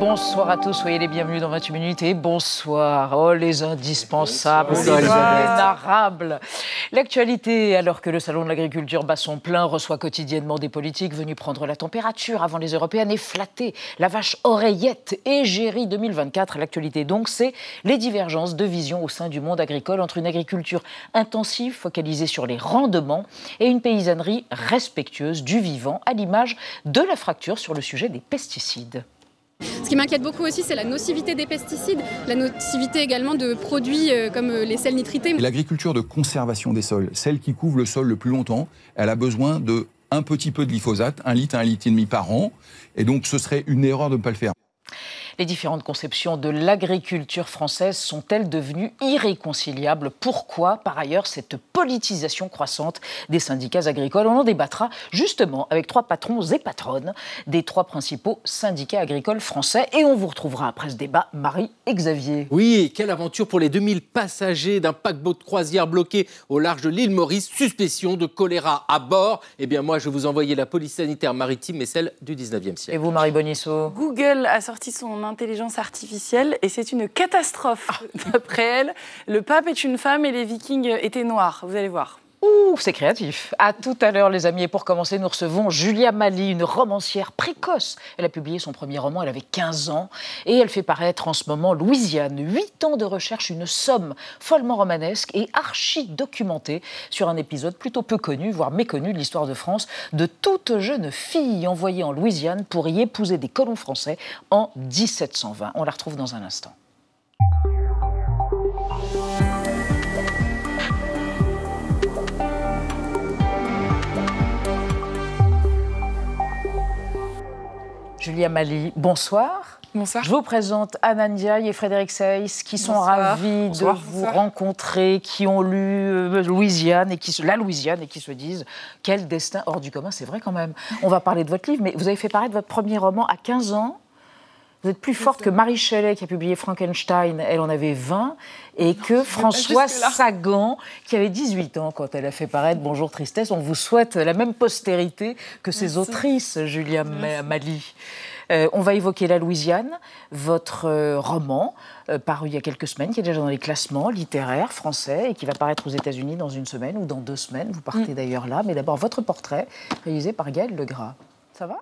Bonsoir à tous, soyez les bienvenus dans 28 minutes et bonsoir. Oh, les indispensables, les vulnérables. L'actualité, alors que le Salon de l'agriculture bat son plein, reçoit quotidiennement des politiques venus prendre la température avant les européennes et flatter la vache oreillette égérie 2024. L'actualité donc, c'est les divergences de vision au sein du monde agricole entre une agriculture intensive focalisée sur les rendements et une paysannerie respectueuse du vivant, à l'image de la fracture sur le sujet des pesticides. Ce qui m'inquiète beaucoup aussi, c'est la nocivité des pesticides, la nocivité également de produits euh, comme euh, les sels nitrités. L'agriculture de conservation des sols, celle qui couvre le sol le plus longtemps, elle a besoin de un petit peu de glyphosate, un litre, un litre et demi par an. Et donc, ce serait une erreur de ne pas le faire. Les différentes conceptions de l'agriculture française sont-elles devenues irréconciliables? Pourquoi, par ailleurs, cette politisation croissante des syndicats agricoles? On en débattra justement avec trois patrons et patronnes des trois principaux syndicats agricoles français. Et on vous retrouvera après ce débat, Marie et Xavier. Oui, quelle aventure pour les 2000 passagers d'un paquebot de croisière bloqué au large de l'île Maurice? Suspicion de choléra à bord. Eh bien, moi, je vais vous envoyer la police sanitaire maritime, et celle du 19e siècle. Et vous, Marie Bonisso? Google a sorti son intelligence artificielle et c'est une catastrophe. D'après elle, le pape est une femme et les vikings étaient noirs. Vous allez voir. Ouh, c'est créatif. À tout à l'heure, les amis. Et pour commencer, nous recevons Julia Mali, une romancière précoce. Elle a publié son premier roman, elle avait 15 ans. Et elle fait paraître en ce moment Louisiane. Huit ans de recherche, une somme follement romanesque et archi-documentée sur un épisode plutôt peu connu, voire méconnu de l'histoire de France, de toute jeune fille envoyée en Louisiane pour y épouser des colons français en 1720. On la retrouve dans un instant. Julia Mali, bonsoir. Bonsoir. Je vous présente Anna Ndiaye et Frédéric Seyss qui sont Bonsoir. ravis Bonsoir. de vous rencontrer, qui ont lu euh, Louisiane et qui se, la Louisiane et qui se disent quel destin hors du commun, c'est vrai quand même. On va parler de votre livre, mais vous avez fait paraître votre premier roman à 15 ans. Vous êtes plus forte que Marie Shelley qui a publié Frankenstein, elle en avait 20, et que François. Sagan qui avait 18 ans quand elle a fait paraître Bonjour Tristesse. On vous souhaite la même postérité que ces Merci. autrices, Julia Ma- Mali. Euh, on va évoquer La Louisiane, votre euh, roman, euh, paru il y a quelques semaines, qui est déjà dans les classements littéraires français et qui va paraître aux États-Unis dans une semaine ou dans deux semaines. Vous partez d'ailleurs là. Mais d'abord, votre portrait, réalisé par Gaël Legras. Ça va?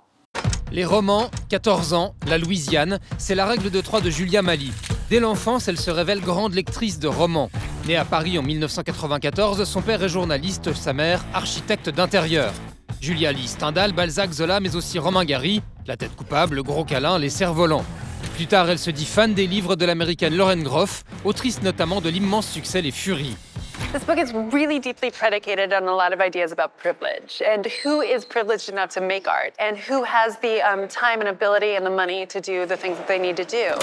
Les romans, 14 ans, la Louisiane, c'est la règle de trois de Julia Mali. Dès l'enfance, elle se révèle grande lectrice de romans. Née à Paris en 1994, son père est journaliste, sa mère architecte d'intérieur. Julia lit Stendhal, Balzac, Zola, mais aussi Romain Gary, La tête coupable, Le gros câlin, Les cerfs-volants. Plus tard, elle se dit fan des livres de l'américaine Lauren Groff, autrice notamment de l'immense succès Les Furies. This book is really deeply predicated on a lot of ideas about privilege and who is privileged enough to make art and who has the um, time and ability and the money to do the things that they need to do.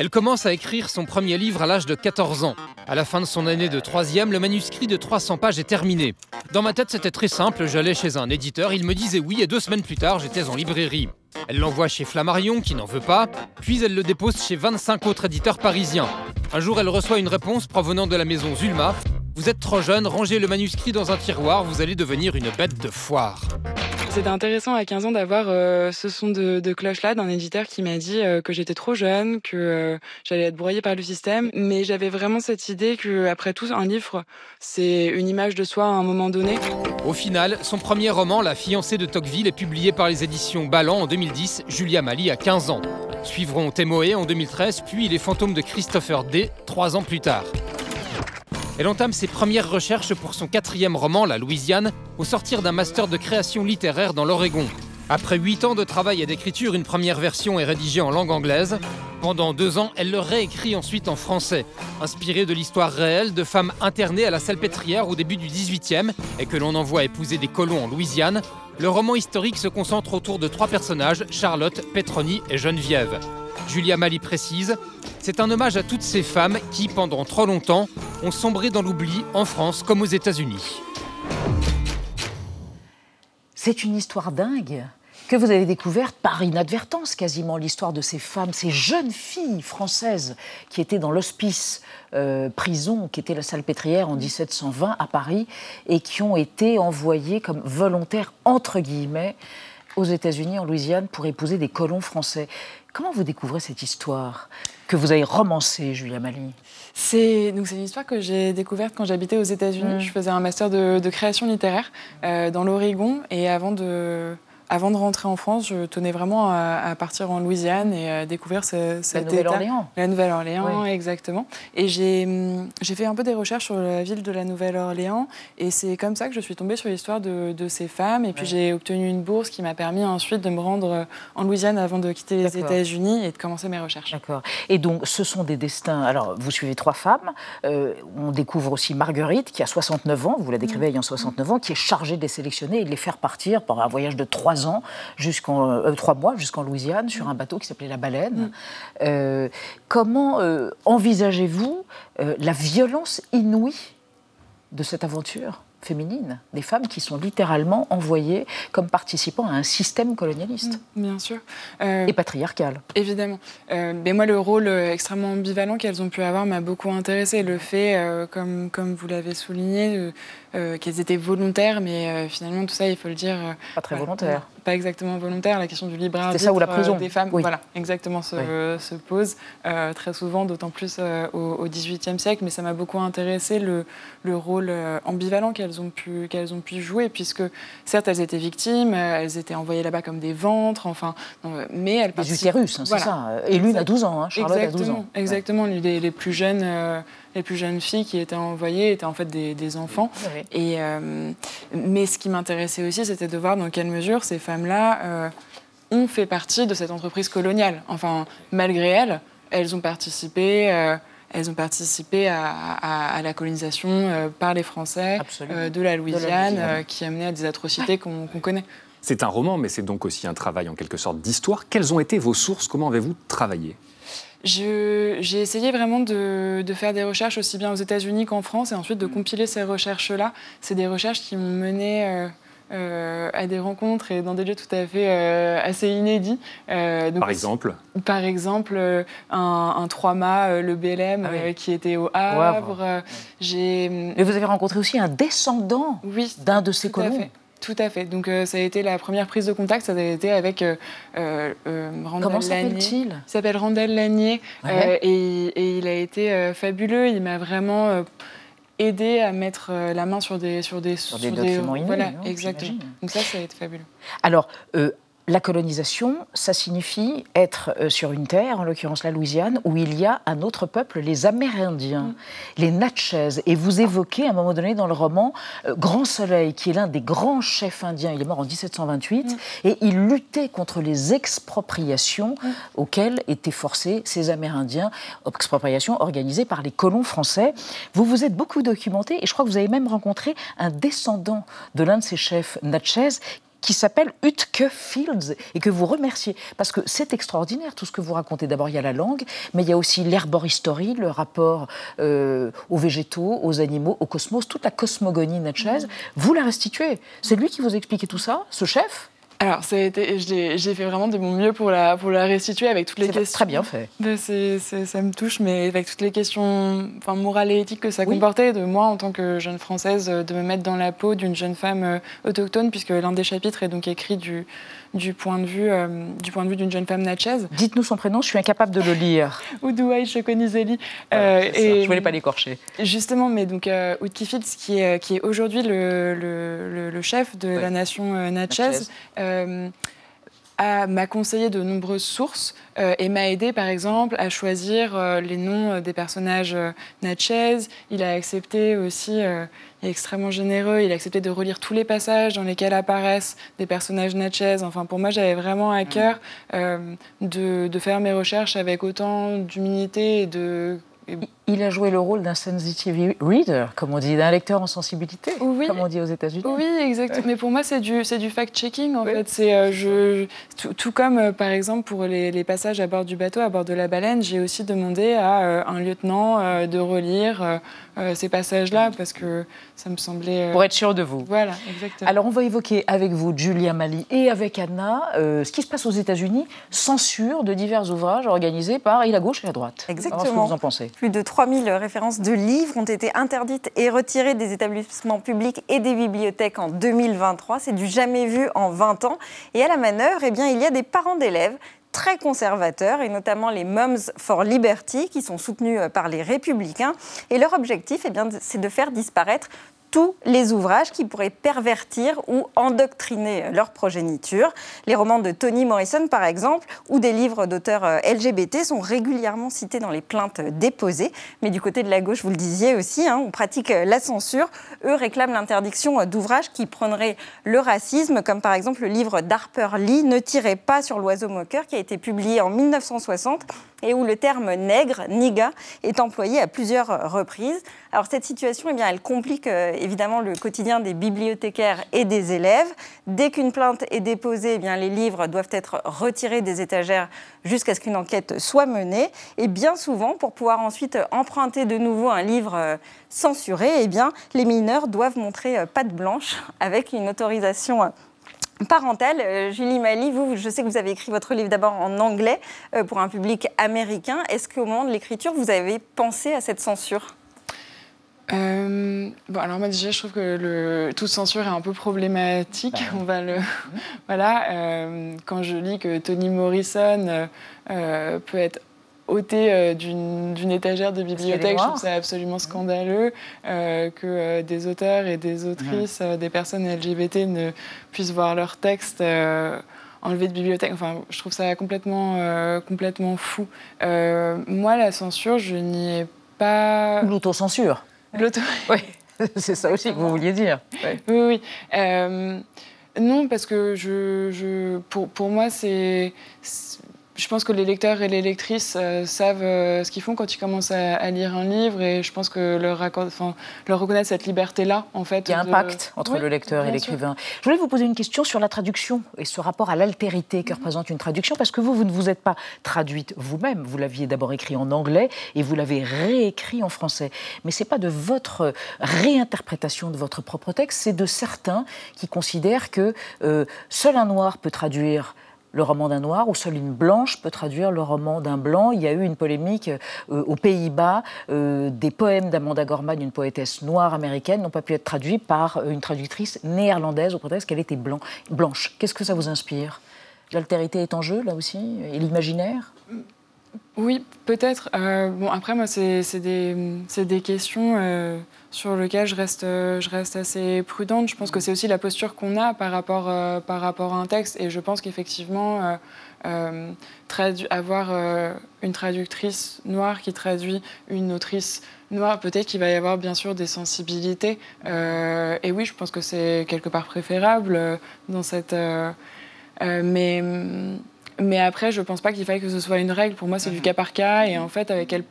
Elle commence à écrire son premier livre à l'âge de 14 ans. À la fin de son année de troisième, le manuscrit de 300 pages est terminé. Dans ma tête, c'était très simple. J'allais chez un éditeur, il me disait oui, et deux semaines plus tard, j'étais en librairie. Elle l'envoie chez Flammarion, qui n'en veut pas, puis elle le dépose chez 25 autres éditeurs parisiens. Un jour, elle reçoit une réponse provenant de la maison Zulma. Vous êtes trop jeune, rangez le manuscrit dans un tiroir, vous allez devenir une bête de foire. C'était intéressant à 15 ans d'avoir euh, ce son de, cloche-là d'un éditeur qui m'a dit euh, que j'étais trop jeune, que euh, j'allais être broyée par le système. Mais j'avais vraiment cette idée que, après tout, un livre, c'est une image de soi à un moment donné. Au final, son premier roman, La fiancée de Tocqueville, est publié par les éditions Ballant en 2010, Julia Mali a 15 ans. Suivront Témoé en 2013, puis Les fantômes de Christopher D, trois ans plus tard. Elle entame ses premières recherches pour son quatrième roman, La Louisiane, au sortir d'un master de création littéraire dans l'Oregon. Après huit ans de travail et d'écriture, une première version est rédigée en langue anglaise. Pendant deux ans, elle le réécrit ensuite en français, inspiré de l'histoire réelle de femmes internées à la Salpêtrière au début du 18e et que l'on envoie épouser des colons en Louisiane. Le roman historique se concentre autour de trois personnages, Charlotte, Petroni et Geneviève. Julia Mali précise C'est un hommage à toutes ces femmes qui, pendant trop longtemps, ont sombré dans l'oubli en France comme aux États-Unis. C'est une histoire dingue que vous avez découverte par inadvertance quasiment l'histoire de ces femmes, ces jeunes filles françaises qui étaient dans l'hospice euh, prison, qui était la salpêtrière en 1720 à Paris, et qui ont été envoyées comme volontaires, entre guillemets, aux États-Unis, en Louisiane, pour épouser des colons français. Comment vous découvrez cette histoire que vous avez romancée, Julia Mali c'est donc c'est une histoire que j'ai découverte quand j'habitais aux États-Unis. Mm. Je faisais un master de, de création littéraire euh, dans l'Oregon et avant de avant de rentrer en France, je tenais vraiment à, à partir en Louisiane et à découvrir ce, cet État. Nouvelle-Orléans. La Nouvelle-Orléans, Oui. exactement. Et j'ai hum, j'ai fait un peu des recherches sur la ville de la Nouvelle-Orléans et c'est comme ça que je suis tombée sur l'histoire de, de ces femmes. Et puis j'ai obtenu une bourse qui m'a permis ensuite de me rendre en Louisiane avant de quitter les. États-Unis et de commencer mes recherches. D'accord. Et donc, ce sont des destins. Alors, vous suivez trois femmes. Euh, on découvre aussi Marguerite, qui a 69 ans, vous la décrivez ayant 69 ans, qui est chargée de les sélectionner et de les faire partir par un voyage de trois ans, jusqu'en euh, trois mois, jusqu'en Louisiane, sur un bateau qui s'appelait la Baleine. Euh, comment euh, envisagez-vous la violence inouïe de cette aventure? Féminine, des femmes qui sont littéralement envoyées comme participants à un système colonialiste Bien sûr. Euh, et patriarcal. Évidemment. Euh, mais moi, le rôle euh, extrêmement ambivalent qu'elles ont pu avoir m'a beaucoup intéressé. Le fait, euh, comme, comme vous l'avez souligné, qu'elles étaient volontaires, mais finalement, tout ça, il faut le dire. Pas très voilà, volontaire. Pas exactement volontaire. La question du libre arbitre ça ou la euh, prison. des femmes, Oui. voilà, exactement, se, se pose euh, très souvent, d'autant plus euh, au XVIIIe siècle. Mais ça m'a beaucoup intéressé le, le rôle euh, ambivalent qu'elles ont pu qu'elles ont pu jouer, puisque certes, elles étaient victimes, euh, elles étaient envoyées là-bas comme des ventres, enfin, euh, mais elles Les participent- utérus, hein, c'est Voilà. ça. Et l'une a 12 ans, hein, Charlotte a 12 ans. Exactement, les, les plus jeunes, euh, les plus jeunes filles qui étaient envoyées étaient en fait des, des enfants. Et, euh, mais ce qui m'intéressait aussi, c'était de voir dans quelle mesure ces femmes-là euh, ont fait partie de cette entreprise coloniale. Enfin, malgré elles, elles ont participé. euh, elles ont participé à, à- à la colonisation euh, par les Français euh, de la Louisiane, Louisiane. euh, qui a mené à des atrocités qu'on connaît. C'est un roman, mais c'est donc aussi un travail en quelque sorte d'histoire. Quelles ont été vos sources? Comment avez-vous travaillé? J'ai essayé vraiment de, de faire des recherches aussi bien aux États-Unis qu'en France et ensuite de compiler ces recherches-là. C'est des recherches qui m'ont mené euh, euh, à des rencontres et dans des lieux tout à fait euh, assez inédits. Euh, donc, Par exemple Par exemple, un, un 3-mât, euh, le BLM, Ah oui. euh, qui était au Havre. Euh, J'ai Mais vous avez rencontré aussi un descendant oui, d'un de ces tout à colons. Tout à fait. Donc euh, ça a été la première prise de contact, ça a été avec euh, euh, euh, Randall Comment Lanier. s'appelle-t-il Il s'appelle Randall Lanier Ouais. euh, et, et il a été fabuleux. Il m'a vraiment aidé à mettre la main sur des sur des Sur des documents inouïs, Voilà, hein, exactement. Donc ça, ça a été fabuleux. Alors, euh, la colonisation, ça signifie être euh, sur une terre, en l'occurrence la Louisiane, où il y a un autre peuple, les Amérindiens, les Natchez. Et vous évoquez à un moment donné dans le roman euh, Grand Soleil, qui est l'un des grands chefs indiens. Il est mort en 1728 et il luttait contre les expropriations auxquelles étaient forcés ces Amérindiens, expropriations organisées par les colons français. Vous vous êtes beaucoup documenté et je crois que vous avez même rencontré un descendant de l'un de ces chefs Natchez qui s'appelle Utke Fields et que vous remerciez parce que c'est extraordinaire tout ce que vous racontez. D'abord, il y a la langue, mais il y a aussi l'herboristerie, le rapport euh, aux végétaux, aux animaux, au cosmos, toute la cosmogonie natchez. Vous la restituez. C'est lui qui vous expliquait tout ça, ce chef Alors, j'ai fait vraiment de mon mieux pour la, pour la restituer avec toutes les questions. très bien fait. Ben, ça me touche, mais avec toutes les questions enfin, morales et éthiques que ça Oui. comportait, de moi en tant que jeune française, euh, de me mettre dans la peau d'une jeune femme euh, autochtone, puisque l'un des chapitres est donc écrit du, du point de vue euh, du point de vue d'une jeune femme natchez, Dites-nous son prénom, je suis incapable de le lire. Oudouaï Chokonizeli. Voilà, Euh, ça. et- Je voulais pas l'écorcher. Justement, mais donc euh, qui est, qui est aujourd'hui le, le- le- le chef de la nation Natchez, Natchez. Euh, a- m'a conseillé de nombreuses sources euh, et m'a aidé, par exemple, à choisir euh, les noms des personnages euh, Natchez. Il a accepté aussi, il est extrêmement généreux, il a accepté de relire tous les passages dans lesquels apparaissent des personnages Natchez. Enfin, pour moi, j'avais vraiment à cœur euh, de, de faire mes recherches avec autant d'humilité et de... et- Il a joué le rôle d'un sensitive reader, comme on dit, d'un lecteur en sensibilité, Oui. comme on dit aux États-Unis. Oui, exactement. Mais pour moi, c'est du, fact-checking, en fait. C'est, euh, je, tout, tout comme, euh, par exemple, pour les, les passages à bord du bateau, à bord de la baleine, j'ai aussi demandé à euh, un lieutenant euh, de relire ces passages-là, parce que ça me semblait... euh, Pour être sûr de vous. Voilà, exactement. Alors, on va évoquer avec vous, Julia Mali, et avec Anna, euh, ce qui se passe aux États-Unis, censure de divers ouvrages organisés par et la gauche et la droite. Alors, Exactement. ce que vous en pensez Plus de 3000 références de livres ont été interdites et retirées des établissements publics et des bibliothèques en 2023. C'est du jamais vu en 20 ans. Et à la manœuvre, eh bien, il y a des parents d'élèves très conservateurs, et notamment les Moms for Liberty, qui sont soutenus euh, par les républicains. Et leur objectif, eh bien, c'est de faire disparaître tous les ouvrages qui pourraient pervertir ou endoctriner leur progéniture. Les romans de Toni Morrison, par exemple, ou des livres d'auteurs euh, LGBT sont régulièrement cités dans les plaintes déposées. Mais du côté de la gauche, vous le disiez aussi, hein, on pratique euh, la censure. Eux réclament l'interdiction euh, d'ouvrages qui prôneraient le racisme, comme par exemple le livre d'Harper Lee, Ne tirez pas sur l'oiseau moqueur, qui a été publié en 1960 et où le terme nègre, niga, est employé à plusieurs reprises. Alors cette situation, eh bien, elle complique euh, évidemment le quotidien des bibliothécaires et des élèves. Dès qu'une plainte est déposée, eh bien, les livres doivent être retirés des étagères jusqu'à ce qu'une enquête soit menée. Et bien souvent, pour pouvoir ensuite emprunter de nouveau un livre euh, censuré, eh bien, les mineurs doivent montrer euh, patte blanche avec une autorisation. Parentale. Euh, Julie Mali, vous, je sais que vous avez écrit votre livre d'abord en anglais euh, pour un public américain. Est-ce qu'au moment de l'écriture, vous avez pensé à cette censure? Euh, bon, alors moi déjà, je trouve que le, toute censure est un peu problématique. On va le, voilà. euh, quand je lis que Toni Morrison euh, peut être ôté euh, d'une étagère de bibliothèque, je trouve ça absolument scandaleux euh, que euh, des auteurs et des autrices, des personnes LGBT ne puissent voir leurs textes. enlevés de bibliothèque. Enfin, je trouve ça complètement, euh, complètement fou. Euh, moi, la censure, je n'y ai pas. L'autocensure. L'auto. Oui, c'est ça aussi que vous vouliez dire. Ouais. Oui, oui. Euh, non, parce que je, je, pour, pour moi, c'est. Je pense que les lecteurs et les lectrices euh, savent euh, ce qu'ils font quand ils commencent à, à lire un livre et je pense que leur, enfin, leur reconnaître cette liberté-là, en fait. Il y a un de- pacte entre Oui, le lecteur et l'écrivain. Je voulais vous poser une question sur la traduction et ce rapport à l'altérité que représente une traduction, parce que vous, vous ne vous êtes pas traduite vous-même. Vous l'aviez d'abord écrit en anglais et vous l'avez réécrit en français. Mais ce n'est pas de votre réinterprétation de votre propre texte, c'est de certains qui considèrent que euh, seul un noir peut traduire le roman d'un noir ou seule une blanche peut traduire le roman d'un blanc. Il y a eu une polémique euh, aux Pays-Bas. euh, des poèmes d'Amanda Gorman, une poétesse noire américaine, n'ont pas pu être traduits par euh, une traductrice néerlandaise au prétexte qu'elle était blanc, blanche. Qu'est-ce que ça vous inspire? L'altérité est en jeu, là aussi? Et l'imaginaire? Oui, peut-être. Euh, bon, après, moi, c'est des, questions euh, sur lesquelles je reste, assez prudente. Je pense que c'est aussi la posture qu'on a par rapport, euh, par rapport à un texte. Et je pense qu'effectivement, avoir une traductrice noire qui traduit une autrice noire, peut-être qu'il va y avoir bien sûr des sensibilités. Et oui, je pense que c'est quelque part préférable dans cette... mais... Mais après, je pense pas qu'il faille que ce soit une règle. Pour moi, c'est du cas par cas. Et en fait, avec quelle,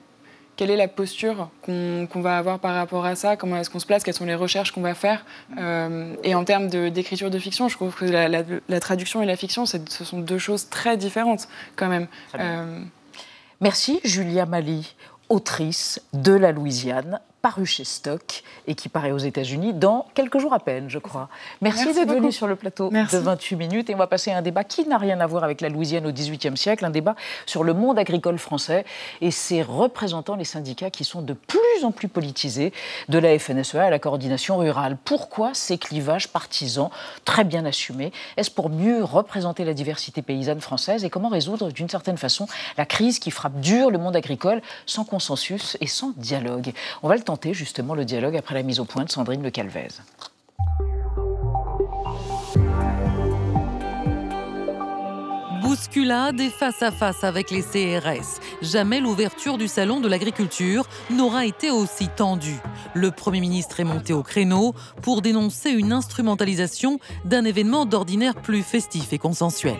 quelle est la posture qu'on qu'on va avoir par rapport à ça? Comment est-ce qu'on se place? Quelles sont les recherches qu'on va faire? Euh, Et en termes d'écriture de, fiction, je trouve que la, la- la traduction et la fiction, c'est- ce sont deux choses très différentes quand même. Euh, Merci Julia Mali, autrice de La Louisiane, parue chez Stock et qui paraît aux États-Unis dans quelques jours à peine, je crois. Merci, Merci d'être beaucoup. sur le plateau Merci. de 28 minutes et on va passer à un débat qui n'a rien à voir avec la Louisiane au XVIIIe siècle, un débat sur le monde agricole français et ses représentants, les syndicats qui sont de plus en plus politisés, de la FNSEA à la coordination rurale. Pourquoi ces clivages partisans très bien assumés? Est-ce pour mieux représenter la diversité paysanne française? Et comment résoudre d'une certaine façon la crise qui frappe dur le monde agricole sans consensus et sans dialogue? On va le tenter justement le dialogue après la mise au point de Sandrine Le Calvez. Bousculade et face à face avec les CRS. Jamais l'ouverture du salon de l'agriculture n'aura été aussi tendue. Le Premier ministre est monté au créneau pour dénoncer une instrumentalisation d'un événement d'ordinaire plus festif et consensuel.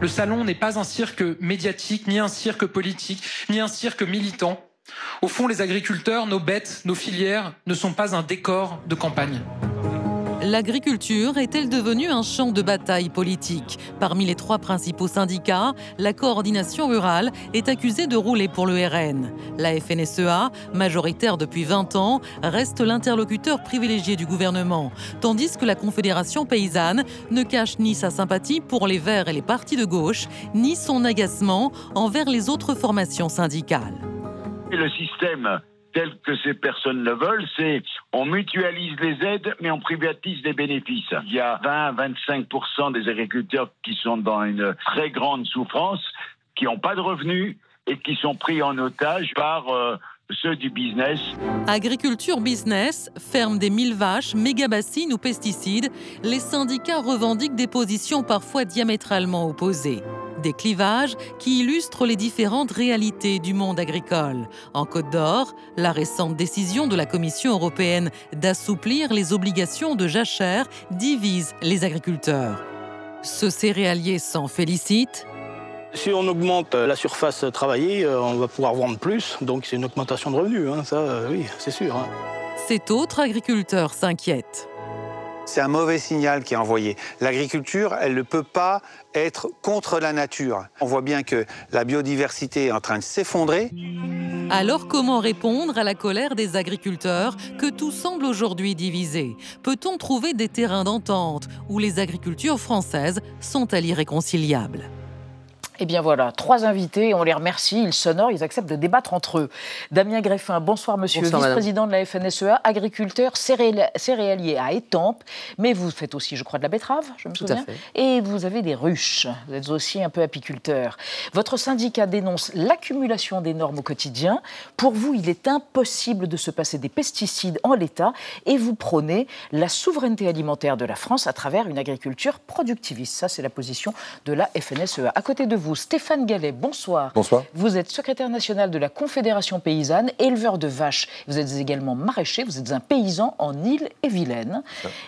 Le salon n'est pas un cirque médiatique, ni un cirque politique, ni un cirque militant. Au fond, les agriculteurs, nos bêtes, nos filières ne sont pas un décor de campagne. L'agriculture est-elle devenue un champ de bataille politique Parmi les trois principaux syndicats, la coordination rurale est accusée de rouler pour le RN. La FNSEA, majoritaire depuis 20 ans, reste l'interlocuteur privilégié du gouvernement, tandis que la Confédération paysanne ne cache ni sa sympathie pour les Verts et les partis de gauche, ni son agacement envers les autres formations syndicales. Le système tel que ces personnes le veulent, c'est on mutualise les aides, mais on privatise les bénéfices. Il y a 20-25% des agriculteurs qui sont dans une très grande souffrance, qui n'ont pas de revenus et qui sont pris en otage par euh, ceux du business. Agriculture business, ferme des mille vaches, méga-bassines ou pesticides, les syndicats revendiquent des positions parfois diamétralement opposées. Des clivages qui illustrent les différentes réalités du monde agricole. En Côte d'Or, la récente décision de la Commission européenne d'assouplir les obligations de jachère divise les agriculteurs. Ce céréalier s'en félicite, si on augmente la surface travaillée, euh, on va pouvoir vendre plus, donc c'est une augmentation de revenus, hein, ça euh, oui, c'est sûr. Hein. Cet autre agriculteur s'inquiète. C'est un mauvais signal qui est envoyé. L'agriculture, elle ne peut pas être contre la nature. On voit bien que la biodiversité est en train de s'effondrer. Alors comment répondre à la colère des agriculteurs que tout semble aujourd'hui divisé? Peut-on trouver des terrains d'entente où les agricultures françaises sont-elles irréconciliables? Eh bien voilà, trois invités, on les remercie, ils s'honorent, ils acceptent de débattre entre eux. Damien Greffin, bonsoir monsieur, vice-président de la FNSEA, agriculteur céréalier à Étampes, mais vous faites aussi, je crois, de la betterave, je me souviens, et vous avez des ruches, vous êtes aussi un peu apiculteur. Votre syndicat dénonce l'accumulation des normes au quotidien. Pour vous, il est impossible de se passer des pesticides en l'état, et vous prônez la souveraineté alimentaire de la France à travers une agriculture productiviste. Ça, c'est la position de la FNSEA. À côté de vous, vous. Stéphane Gallet, bonsoir. Bonsoir. Vous êtes secrétaire national de la Confédération paysanne, éleveur de vaches. Vous êtes également maraîcher, vous êtes un paysan en Île-et-Vilaine.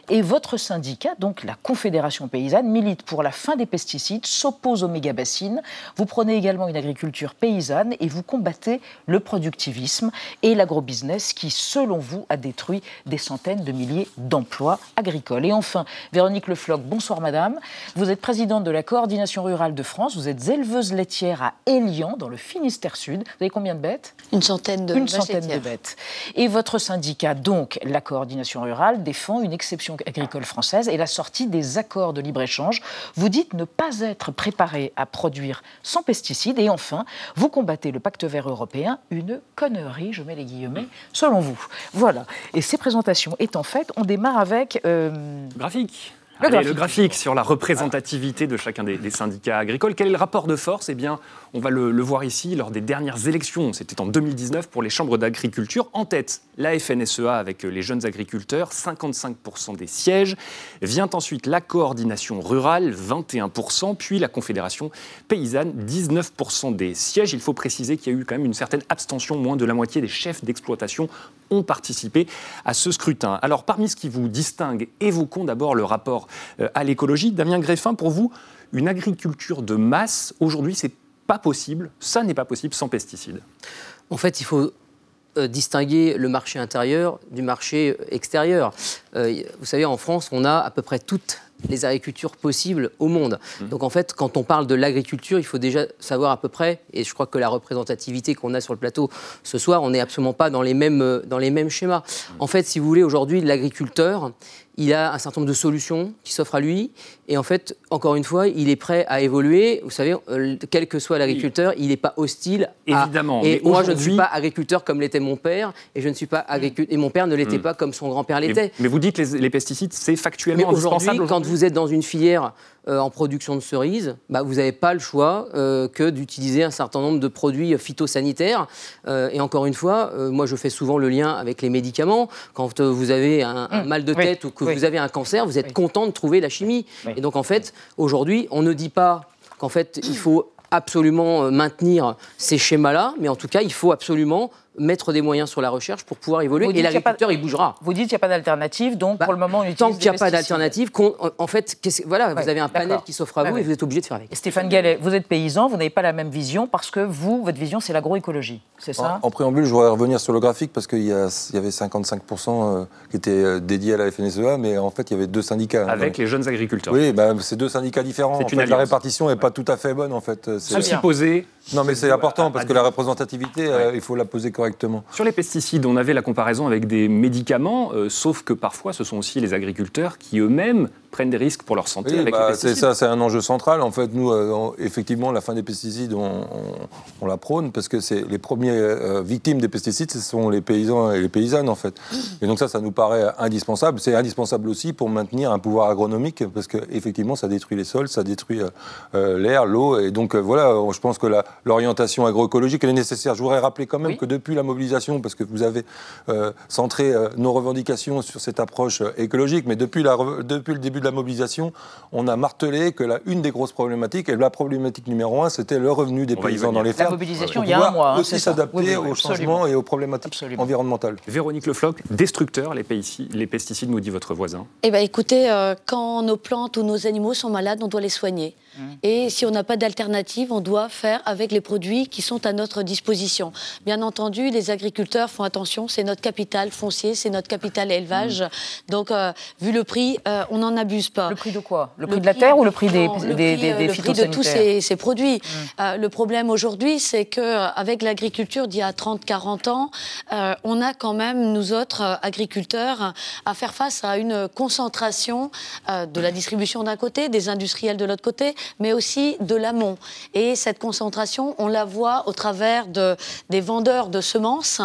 Et votre syndicat, donc la Confédération paysanne, milite pour la fin des pesticides, s'oppose aux méga-bassines. Vous prenez également une agriculture paysanne et vous combattez le productivisme et l'agrobusiness qui, selon vous, a détruit des centaines de milliers d'emplois agricoles. Et enfin, Véronique Lefloc, bonsoir madame. Vous êtes présidente de la coordination rurale de France. Vous êtes éleveuse laitière à Elian, dans le Finistère Sud. Vous avez combien de bêtes? Une centaine de Une centaine de bêtes. Et votre syndicat, donc la coordination rurale, défend une exception agricole française et la sortie des accords de libre-échange. Vous dites ne pas être préparé à produire sans pesticides. Et enfin, vous combattez le pacte vert européen, une connerie, je mets les guillemets, selon vous. Voilà. Et ces présentations étant faites, on démarre avec... Euh... Graphique. Le, graphique. sur la représentativité de chacun des, syndicats agricoles. Quel est le rapport de force? Eh bien, on va le, voir ici lors des dernières élections. C'était en 2019 pour les chambres d'agriculture. En tête, la FNSEA avec les jeunes agriculteurs, 55% des sièges. Vient ensuite la coordination rurale, 21%, puis la Confédération paysanne, 19% des sièges. Il faut préciser qu'il y a eu quand même une certaine abstention. Moins de la moitié des chefs d'exploitation ont participé à ce scrutin. Alors, parmi ce qui vous distingue, évoquons d'abord le rapport euh, à l'écologie. Damien Greffin, pour vous, une agriculture de masse, aujourd'hui, c'est pas possible, ça n'est pas possible sans pesticides. En fait, il faut euh, distinguer le marché intérieur du marché extérieur. Euh, vous savez, en France, on a à peu près toutes les agricultures possibles au monde. Mmh. Donc en fait, quand on parle de l'agriculture, il faut déjà savoir à peu près, et je crois que la représentativité qu'on a sur le plateau ce soir, on n'est absolument pas dans les mêmes, euh, dans les mêmes schémas. Mmh. En fait, si vous voulez, aujourd'hui, l'agriculteur, il a un certain nombre de solutions qui s'offrent à lui. Et en fait, encore une fois, il est prêt à évoluer. Vous savez, euh, quel que soit l'agriculteur, il n'est pas hostile. Évidemment. Et moi, je ne suis pas agriculteur comme l'était mon père, et je ne suis pas agriculteur. Et mon père ne l'était hmm. pas comme son grand-père l'était. Mais, vous dites les, les pesticides, c'est factuellement mais Aujourd'hui, quand vous êtes dans une filière euh, en production de cerises, bah, vous n'avez pas le choix euh, que d'utiliser un certain nombre de produits phytosanitaires. Euh, et encore une fois, moi je fais souvent le lien avec les médicaments. Quand vous avez un, mmh. mal de tête ou que vous avez un cancer, vous êtes content de trouver la chimie. Et donc en fait, aujourd'hui, on ne dit pas qu'en fait il faut absolument maintenir ces schémas-là, mais en tout cas, il faut absolument mettre des moyens sur la recherche pour pouvoir évoluer Vous et l'agriculteur il bougera. Vous dites qu'il n'y a pas d'alternative, donc pour le moment on utilise Tant qu'il n'y a pas d'alternative, en fait, voilà, Ouais, vous avez un panel qui s'offre à vous ouais. et vous êtes obligé de faire avec. Stéphane Gallet, vous êtes paysan, vous n'avez pas la même vision parce que vous, votre vision, c'est l'agroécologie, c'est ça? En préambule, je voudrais revenir sur le graphique parce qu'il y, a- il y avait 55% euh, qui étaient euh, dédiés à la FNSEA, mais en fait, il y avait deux syndicats. Avec Donc- les jeunes agriculteurs. Oui, bah, c'est deux syndicats différents. En une fait, la répartition n'est pas tout à fait bonne, en fait. C'est- Ceci posé. Non, mais c'est important parce que la représentativité, euh, il faut la poser correctement. Sur les pesticides, on avait la comparaison avec des médicaments, euh, sauf que parfois ce sont aussi les agriculteurs qui eux-mêmes prennent des risques pour leur santé Oui, avec bah, les c'est ça, c'est un enjeu central. En fait, nous, euh, on- effectivement, la fin des pesticides, on, on- on la prône parce que c'est les premières euh, victimes des pesticides, ce sont les paysans et les paysannes, en fait. Et donc ça, ça nous paraît indispensable. C'est indispensable aussi pour maintenir un pouvoir agronomique parce que effectivement, ça détruit les sols, ça détruit euh, l'air, l'eau. Et donc euh, voilà, je pense que l'orientation agroécologique, elle est nécessaire. Je voudrais rappeler quand même que depuis la mobilisation, parce que vous avez euh, centré euh, nos revendications sur cette approche euh, écologique, mais depuis, la, depuis le début de la mobilisation, on a martelé que la, une des grosses problématiques, et la problématique numéro un, c'était le revenu des On paysans dans les La fermes. mobilisation, pour il y a un mois, hein, aussi s'adapter Oui, oui, oui, aux changements et aux problématiques environnementales. Véronique Lefloc, destructeur, les, pesticides, les pesticides, nous dit votre voisin. Eh bien, écoutez, euh, quand nos plantes ou nos animaux sont malades, on doit les soigner. Et si on n'a pas d'alternative, on doit faire avec les produits qui sont à notre disposition. Bien entendu, les agriculteurs font attention, c'est notre capital foncier, c'est notre capital élevage. Donc, euh, vu le prix, euh, on n'en abuse pas. Le prix de quoi? Le prix de la terre ou le prix des- des- des- euh, des le prix de tous ces, ces produits. Euh, le problème aujourd'hui, c'est qu'avec l'agriculture d'il y a 30-40 ans, on a quand même, nous autres agriculteurs, à faire face à une concentration de la distribution d'un côté, des industriels de l'autre côté, mais aussi de l'amont. Et cette concentration, on la voit au travers de, des vendeurs de semences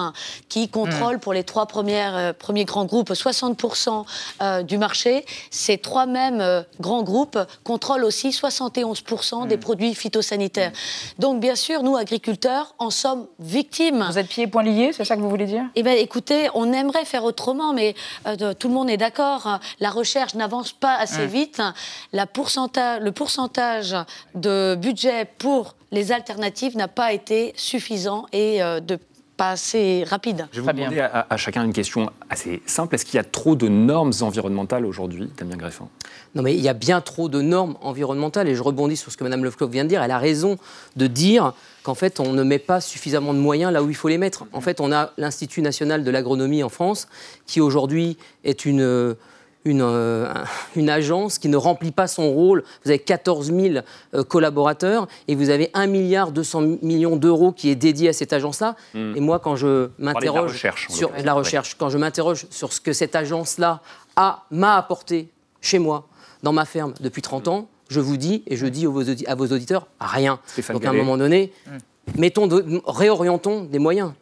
qui contrôlent pour les trois premières, euh, premiers grands groupes 60% euh, du marché. Ces trois mêmes euh, grands groupes contrôlent aussi 71% des produits phytosanitaires. Donc bien sûr, nous, agriculteurs, en sommes victimes. Vous êtes pieds et poings liés, c'est ça que vous voulez dire? Eh bien, écoutez, on aimerait faire autrement, mais euh, tout le monde est d'accord. La recherche n'avance pas assez Mm. vite. La pourcentage, le pourcentage de budget pour les alternatives n'a pas été suffisant et euh, de pas assez rapide. Je vais vous demander à, à chacun une question assez simple. Est-ce qu'il y a trop de normes environnementales aujourd'hui, Damien Greffin? Non, mais il y a bien trop de normes environnementales et je rebondis sur ce que Mme Lefloc vient de dire. Elle a raison de dire qu'en fait, on ne met pas suffisamment de moyens là où il faut les mettre. En fait, on a l'Institut national de l'agronomie en France qui aujourd'hui est une. Une, euh, un- une agence qui ne remplit pas son rôle. Vous avez 14 000 euh, collaborateurs et vous avez 1 milliard 200 millions d'euros qui est dédié à cette agence-là. Hmm. Et moi, quand je m'interroge recherche, en sur la recherche, quand je m'interroge sur ce que cette agence-là a m'a apporté chez moi, dans ma ferme, depuis 30 ans, je vous dis, et je dis à vos, audi- à vos auditeurs, rien. Stéphane Donc à un Gallet. moment donné, mettons de- réorientons des moyens.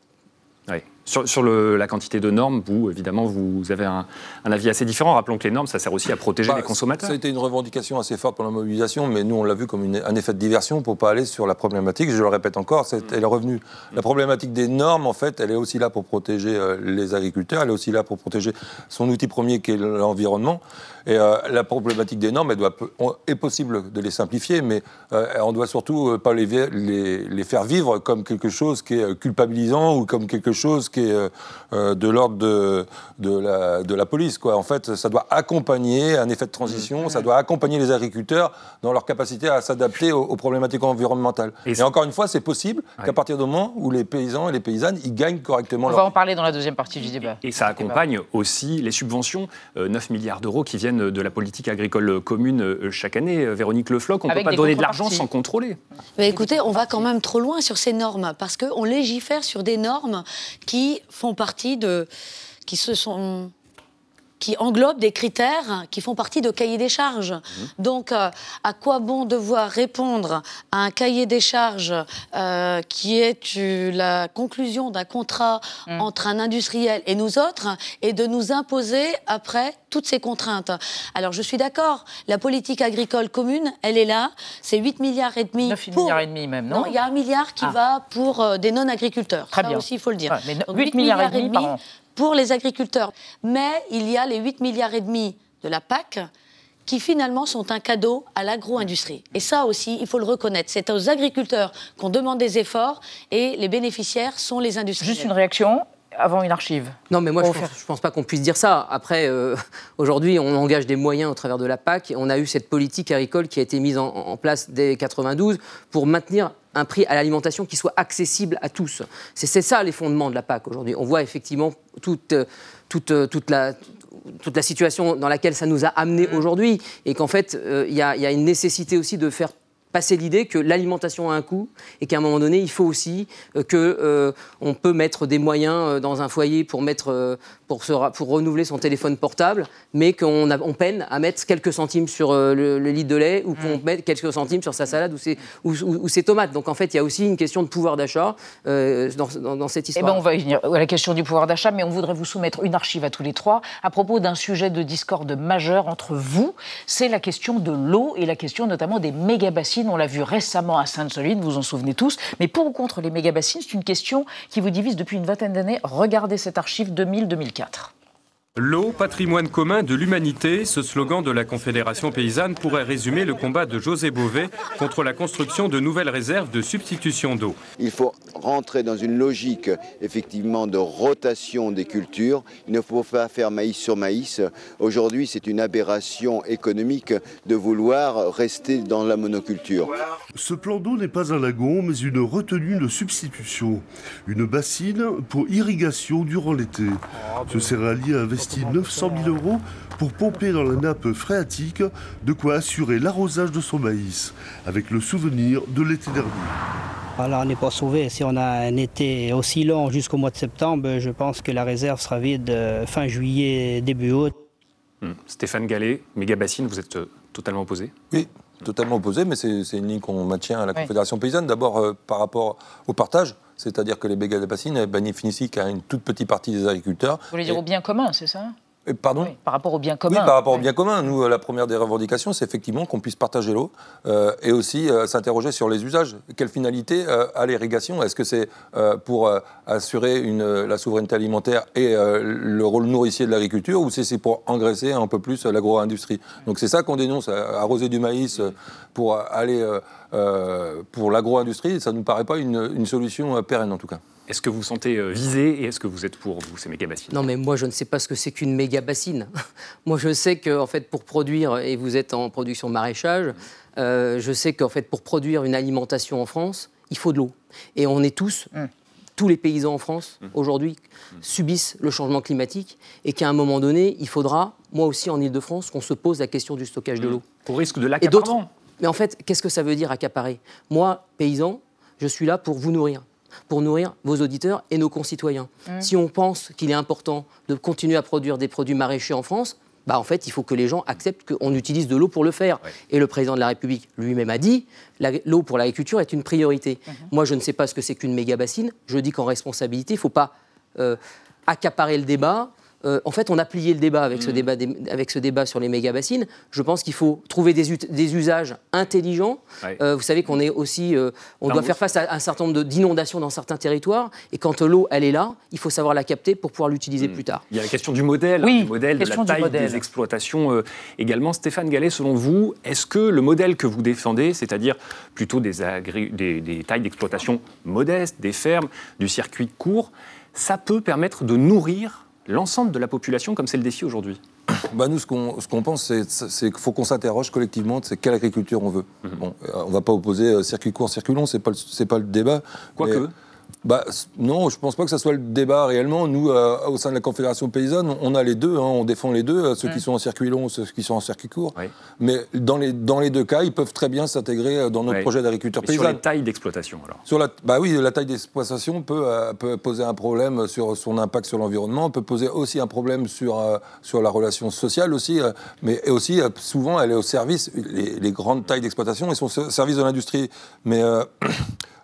Sur, sur le- la quantité de normes, vous, évidemment, vous avez un, un avis assez différent. Rappelons que les normes, ça sert aussi à protéger Bah, les consommateurs. Ça a été une revendication assez forte pour la mobilisation, mais nous, on l'a vu comme une- un effet de diversion pour pas aller sur la problématique. Je le répète encore, c'est- elle est revenue. La problématique des normes, en fait, elle est aussi là pour protéger euh, les agriculteurs, elle est aussi là pour protéger son outil premier qui est l'environnement. Et euh, la problématique des normes, elle doit, on- est possible de les simplifier, mais euh, on doit surtout euh, pas les, vi- les, les faire vivre comme quelque chose qui est euh, culpabilisant ou comme quelque chose qui est euh, de l'ordre de, de, la, de la police. Quoi. En fait, ça doit accompagner un effet de transition, ça doit accompagner les agriculteurs dans leur capacité à s'adapter aux, aux problématiques environnementales. Et, encore une fois, c'est possible qu'à partir du moment où les paysans et les paysannes, ils gagnent correctement On leur va en parler dans la deuxième partie du débat. Et ça accompagne aussi les subventions, euh, 9 milliards d'euros qui viennent de la politique agricole commune euh, chaque année. Euh, Véronique Lefloc, on ne peut pas donner de l'argent sans contrôler. Mais écoutez, on va quand même trop loin sur ces normes parce qu'on légifère sur des normes qui font partie de. qui se sont qui englobent des critères qui font partie de cahiers des charges. Donc, euh, à quoi bon devoir répondre à un cahier des charges euh, qui est euh, la conclusion d'un contrat entre un industriel et nous autres et de nous imposer après toutes ces contraintes? Alors, je suis d'accord, la politique agricole commune, elle est là, c'est 8 milliards et demi 9 pour... milliards et demi même, non? Il y a un milliard qui Ah. va pour euh, des non-agriculteurs. Très Ça bien. aussi, il faut le dire. Ouais, mais Donc, 8 milliards et demi par an. Pour les agriculteurs. Mais il y a les 8 milliards et demi de la PAC qui finalement sont un cadeau à l'agro-industrie. Et ça aussi, il faut le reconnaître. C'est aux agriculteurs qu'on demande des efforts et les bénéficiaires sont les industriels. Juste une réaction avant une archive. Non, mais moi, je ne pense, pense, pas qu'on puisse dire ça. Après, euh, aujourd'hui, on engage des moyens au travers de la PAC. On a eu cette politique agricole qui a été mise en, en place dès 92 pour maintenir un prix à l'alimentation qui soit accessible à tous. C'est ça les fondements de la PAC aujourd'hui. On voit effectivement toute, toute, toute la toute la situation dans laquelle ça nous a amené aujourd'hui et qu'en fait, euh, il y, y, a une nécessité aussi de faire passer l'idée que l'alimentation a un coût et qu'à un moment donné, il faut aussi euh, que euh, on peut mettre des moyens euh, dans un foyer pour mettre pour, se, pour renouveler son téléphone portable, mais qu'on on peine à mettre quelques centimes sur le, litre de lait ou qu'on mm. mette quelques centimes sur sa salade ou ses, ou, ou, ses, tomates. Donc en fait, il y a aussi une question de pouvoir d'achat dans, dans, cette histoire. Eh ben, on va y venir à la question du pouvoir d'achat, mais on voudrait vous soumettre une archive à tous les trois à propos d'un sujet de discorde majeur entre vous. C'est la question de l'eau et la question notamment des méga-bassines on l'a vu récemment à Sainte-Soline, vous vous en souvenez tous. Mais pour ou contre les méga-bassines, c'est une question qui vous divise depuis une vingtaine d'années. Regardez cette archive 2000-2004. L'eau, patrimoine commun de l'humanité, ce slogan de la Confédération paysanne pourrait résumer le combat de José Bové contre la construction de nouvelles réserves de substitution d'eau. Il faut rentrer dans une logique effectivement de rotation des cultures. Il ne faut pas faire maïs sur maïs. Aujourd'hui, c'est une aberration économique de vouloir rester dans la monoculture. Ce plan d'eau n'est pas un lagon, mais une retenue de substitution. Une bassine pour irrigation durant l'été. Ce céréalier investit 900 000 euros pour pomper dans la nappe phréatique de quoi assurer l'arrosage de son maïs, avec le souvenir de l'été dernier. Alors on n'est pas sauvé. Si on a un été aussi long jusqu'au mois de septembre, je pense que la réserve sera vide euh, fin juillet, début août. Hmm. Stéphane Gallet, méga bassine, vous êtes euh, totalement opposé Oui, totalement opposé, mais c'est une ligne qu'on maintient à la Confédération paysanne. D'abord euh, par rapport au partage c'est-à-dire que les bénéficient qu'à une toute petite partie des agriculteurs. Vous voulez dire au bien commun, c'est ça? Pardon Par rapport au bien commun. Oui, par rapport au bien commun. Nous, la première des revendications, c'est effectivement qu'on puisse partager l'eau euh, et aussi euh, s'interroger sur les usages. Quelle finalité euh, a l'irrigation? Est-ce que c'est pour assurer une, la souveraineté alimentaire et le rôle nourricier de l'agriculture ou c'est pour engraisser un peu plus l'agro-industrie? Donc c'est ça qu'on dénonce, arroser du maïs pour aller pour l'agro-industrie, ça ne nous paraît pas une, une solution pérenne en tout cas. Est-ce que vous vous sentez euh, visé et est-ce que vous êtes pour, vous, ces méga-bassines Non, mais moi, je ne sais pas ce que c'est qu'une méga-bassine. moi, je sais qu'en fait, pour produire, et vous êtes en production maraîchage, euh, je sais qu'en fait, pour produire une alimentation en France, il faut de l'eau. Et on est tous, mmh. tous les paysans en France, mmh. aujourd'hui, mmh. subissent le changement climatique et qu'à un moment donné, il faudra, moi aussi en Ile-de-France, qu'on se pose la question du stockage de l'eau. Pour risque de l'accaparement Mais en fait, qu'est-ce que ça veut dire accaparer? Moi, paysan, je suis là pour vous nourrir pour nourrir vos auditeurs et nos concitoyens. Mmh. Si on pense qu'il est important de continuer à produire des produits maraîchers en France, bah en fait, il faut que les gens acceptent qu'on utilise de l'eau pour le faire. Et le président de la République lui-même a dit l'eau pour l'agriculture est une priorité. Mmh. Moi, je ne sais pas ce que c'est qu'une méga bassine. Je dis qu'en responsabilité, il ne faut pas euh, accaparer le débat. Euh, en fait, on a plié le débat avec, ce, débat avec ce débat sur les méga-bassines. Je pense qu'il faut trouver des, des usages intelligents. Euh, vous savez qu'on est aussi, euh, on doit faire face à un certain nombre d'inondations dans certains territoires. Et quand l'eau, elle est là, il faut savoir la capter pour pouvoir l'utiliser mmh. plus tard. Il y a la question du modèle, oui, modèle de la taille des exploitations également. Stéphane Gallet, selon vous, est-ce que le modèle que vous défendez, c'est-à-dire plutôt des, des, des tailles d'exploitation modestes, des fermes, du circuit court, ça peut permettre de nourrir l'ensemble de la population comme c'est le défi aujourd'hui bah nous, ce qu'on pense, c'est qu'il faut qu'on s'interroge collectivement c'est quelle agriculture on veut. Mhm. Bon, euh, on ne va pas opposer euh, circuit court, circuit long, ce n'est pas, pas, le débat. Quoique bah, non, je ne pense pas que ce soit le débat réellement. Nous, euh, au sein de la Confédération paysanne, on a les deux, hein, on défend les deux, euh, ceux qui sont en circuit long, ceux qui sont en circuit court. Mais dans les, dans les deux cas, ils peuvent très bien s'intégrer euh, dans notre projet d'agriculture paysanne. Sur la taille d'exploitation, alors sur la, Bah oui, la taille d'exploitation peut, peut, poser un problème sur son impact sur l'environnement, peut poser aussi un problème sur, sur la relation sociale aussi, mais aussi, souvent, elle est au service, les, les grandes tailles d'exploitation, elles sont au service de l'industrie. Mais.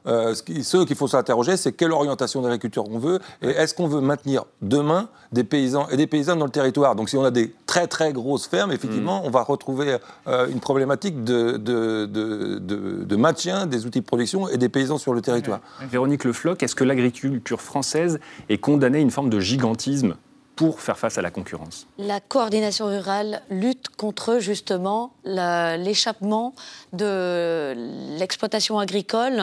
Euh, ce qu'il faut s'interroger, c'est quelle orientation d'agriculture on veut et est-ce qu'on veut maintenir demain des paysans et des paysannes dans le territoire. Donc si on a des très très grosses fermes, effectivement, mm. on va retrouver euh, une problématique de, de, de, maintien des outils de production et des paysans sur le territoire. Véronique Le Floch, est-ce que l'agriculture française est condamnée à une forme de gigantisme pour faire face à la concurrence? La coordination rurale lutte contre justement l'échappement de l'exploitation agricole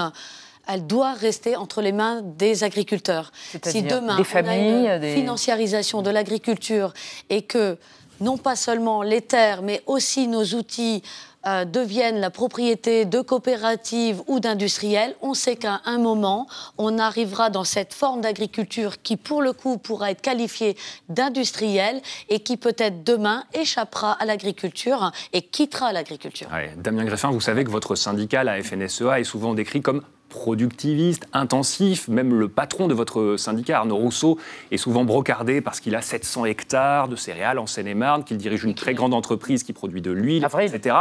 elle doit rester entre les mains des agriculteurs. Si demain des familles, on a une financiarisation de l'agriculture et que non pas seulement les terres, mais aussi nos outils euh, deviennent la propriété de coopératives ou d'industriels, on sait qu'à un moment, on arrivera dans cette forme d'agriculture qui, pour le coup, pourra être qualifiée d'industrielle et qui peut-être demain échappera à l'agriculture et quittera l'agriculture. Damien Greffin, vous savez que votre syndicat, la FNSEA, est souvent décrit comme productiviste, intensif. Même le patron de votre syndicat, Arnaud Rousseau, est souvent brocardé parce qu'il a 700 hectares de céréales en Seine-et-Marne, qu'il dirige une très grande entreprise qui produit de l'huile, etc.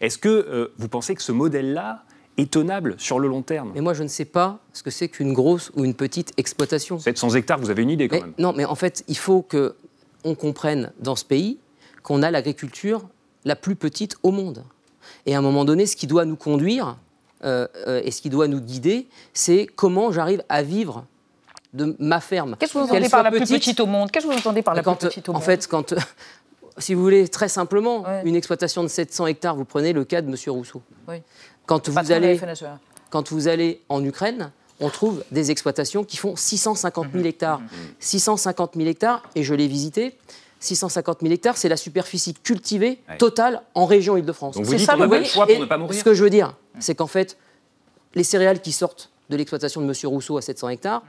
Est-ce que euh, vous pensez que ce modèle-là est tenable sur le long terme? Mais moi, je ne sais pas ce que c'est qu'une grosse ou une petite exploitation. 700 hectares, vous avez une idée quand même. Non, mais en fait, il faut que on comprenne dans ce pays qu'on a l'agriculture la plus petite au monde. Et à un moment donné, ce qui doit nous conduire, euh, euh, et ce qui doit nous guider, c'est comment j'arrive à vivre de ma ferme. Qu'est-ce que vous entendez par la plus petite au monde? Qu'est-ce que vous entendez par la plus petite au monde? En fait, quand, si vous voulez, très simplement, une exploitation de 700 hectares, vous prenez le cas de M. Rousseau. Quand, vous allez, quand vous allez en Ukraine, on trouve des exploitations qui font 650 000 hectares. 650 000 hectares, et je l'ai visité, 650 000 hectares, c'est la superficie cultivée totale en région Île-de-France. Donc vous dites ça, le choix pour ne pas mourir Ce que je veux dire, c'est qu'en fait, les céréales qui sortent de l'exploitation de M. Rousseau à 700 hectares,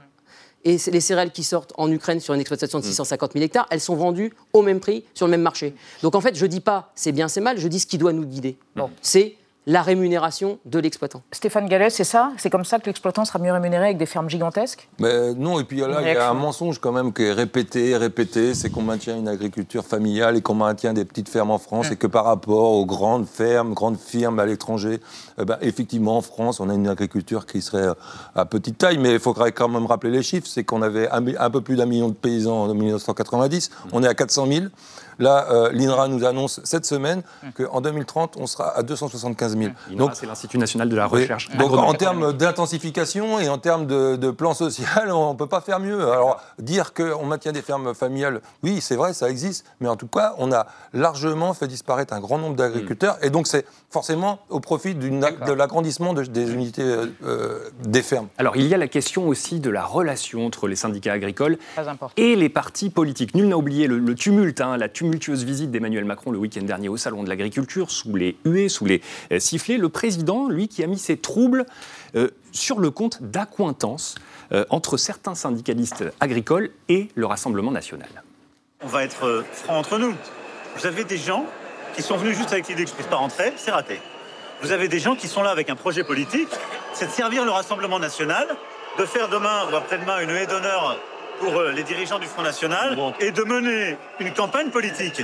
et les céréales qui sortent en Ukraine sur une exploitation de 650 000 hectares, elles sont vendues au même prix sur le même marché. Donc en fait, je ne dis pas c'est bien, c'est mal, je dis ce qui doit nous guider. C'est la rémunération de l'exploitant. Stéphane Gallet, c'est ça? C'est comme ça que l'exploitant sera mieux rémunéré avec des fermes gigantesques? Mais Non, et puis là, il y a un mensonge quand même qui est répété, répété, c'est qu'on maintient une agriculture familiale et qu'on maintient des petites fermes en France mm. et que par rapport aux grandes fermes, grandes firmes à l'étranger, eh ben, effectivement, en France, on a une agriculture qui serait euh, à petite taille, mais il faudrait quand même rappeler les chiffres, c'est qu'on avait un, un, peu plus d'un million de paysans en 1990, on est à 400 000. Là, euh, l'INRA nous annonce cette semaine qu'en 2030, on sera à 275 000. donc, c'est l'Institut national de la recherche. donc, en termes d'intensification et en termes de, plan social, on ne peut pas faire mieux. Alors, dire qu'on maintient des fermes familiales, oui, c'est vrai, ça existe, mais en tout cas, on a largement fait disparaître un grand nombre d'agriculteurs, et donc c'est forcément au profit de l'agrandissement des unités euh, des fermes. Alors, il y a la question aussi de la relation entre les syndicats agricoles et les partis politiques. Nul n'a oublié le, tumulte, hein, la tumultueuse visite d'Emmanuel Macron le week-end dernier au Salon de l'Agriculture, sous les huées, sous les euh, sifflets. Le président, lui, qui a mis ses troubles euh, sur le compte d'accointance euh, entre certains syndicalistes agricoles et le Rassemblement national. On va être franc entre nous. Vous avez des gens qui sont venus juste avec l'idée que je puisse pas rentrer, c'est raté. Vous avez des gens qui sont là avec un projet politique, c'est de servir le Rassemblement national, de faire demain ou après-demain une haie d'honneur pour euh, les dirigeants du Front National et de mener une campagne politique.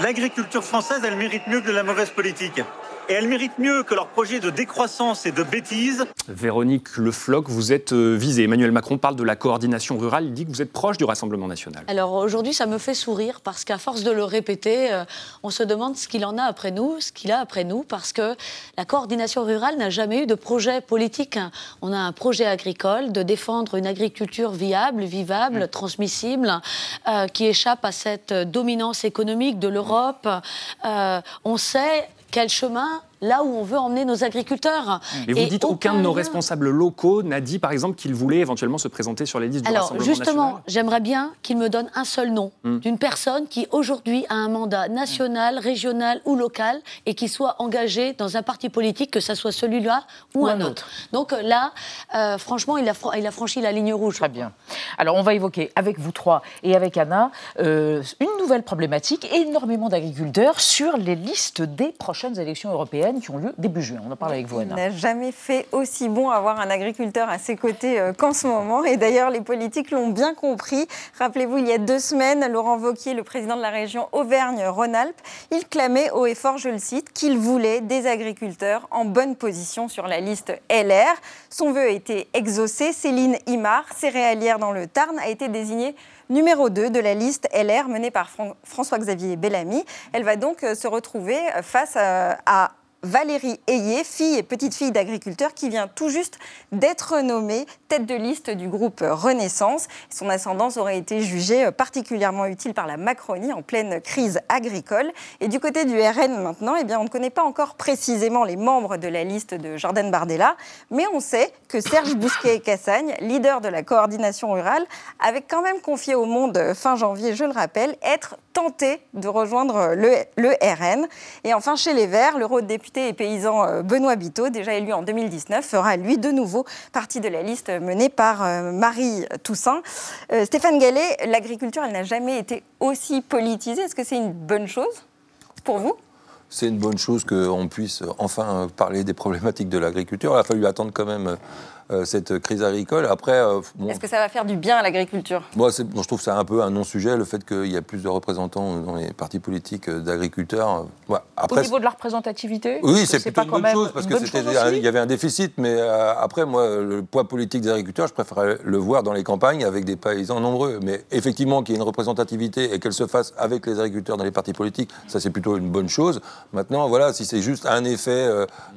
L'agriculture française, elle mérite mieux que de la mauvaise politique et elles méritent mieux que leur projet de décroissance et de bêtise. Véronique Le Floch, vous êtes euh, visée. Emmanuel Macron parle de la coordination rurale. Il dit que vous êtes proche du Rassemblement national. Alors aujourd'hui, ça me fait sourire parce qu'à force de le répéter, euh, on se demande ce qu'il en a après nous, ce qu'il a après nous, parce que la coordination rurale n'a jamais eu de projet politique. On a un projet agricole de défendre une agriculture viable, vivable, mmh. transmissible, euh, qui échappe à cette dominance économique de l'Europe. on sait quel chemin là où on veut emmener nos agriculteurs. Mais vous dites aucun, de nos responsables locaux n'a dit par exemple qu'il voulait éventuellement se présenter sur les listes du Alors justement, j'aimerais bien qu'il me donne un seul nom hmm. d'une personne qui aujourd'hui a un mandat national, régional ou local et qui soit engagée dans un parti politique, que ce soit celui-là ou, un, autre. Donc là, euh, franchement, il a, il a, franchi la ligne rouge. Très bien. Alors on va évoquer avec vous trois et avec Anna euh, une nouvelle problématique, énormément d'agriculteurs sur les listes des prochaines élections européennes qui ont lieu début juin. On en parle avec vous, Anna. Il n'a jamais fait aussi bon avoir un agriculteur à ses côtés euh, qu'en ce moment. Et d'ailleurs, les politiques l'ont bien compris. Rappelez-vous, il y a deux semaines, Laurent Vauquier, le président de la région Auvergne-Rhône-Alpes, il clamait haut et fort, je le cite, qu'il voulait des agriculteurs en bonne position sur la liste LR. Son vœu a été exaucé. Céline Imar, céréalière dans le Tarn, a été désignée numéro 2 de la liste LR menée par François-Xavier Bellamy. Elle va donc euh, se retrouver face à Valérie Ayé, fille et petite fille d'agriculteur qui vient tout juste d'être nommée tête de liste du groupe Renaissance. Son ascendance aurait été jugée particulièrement utile par la Macronie en pleine crise agricole. Et du côté du RN maintenant, eh bien, on ne connaît pas encore précisément les membres de la liste de Jordan Bardella, mais on sait que Serge Bousquet-Cassagne, leader de la coordination rurale, avait quand même confié au Monde fin janvier, je le rappelle, être tenté de rejoindre le, le RN. Et enfin, chez les Verts, l'eurodéputé et paysan euh, Benoît Biteau, déjà élu en 2019, fera lui de nouveau partie de la liste menée par euh, Marie Toussaint. Euh, Stéphane Gallet, l'agriculture, elle n'a jamais été aussi politisée. Est-ce que c'est une bonne chose pour vous? C'est une bonne chose qu'on puisse enfin parler des problématiques de l'agriculture. Il a fallu attendre quand même cette crise agricole. Après, euh, est-ce que ça va faire du bien à l'agriculture? Moi, je trouve que c'est un peu un non-sujet le fait qu'il y a plus de représentants dans les partis politiques euh, d'agriculteurs. Après, Au niveau de la représentativité Oui, c'est plutôt une bonne chose parce qu'il y avait un déficit. Mais après, moi, le poids politique des agriculteurs, je préfère le voir dans les campagnes avec des paysans nombreux. Mais effectivement, qu'il y ait une représentativité et qu'elle se fasse avec les agriculteurs dans les partis politiques, ça c'est plutôt une bonne chose. Maintenant, voilà, si c'est juste un effet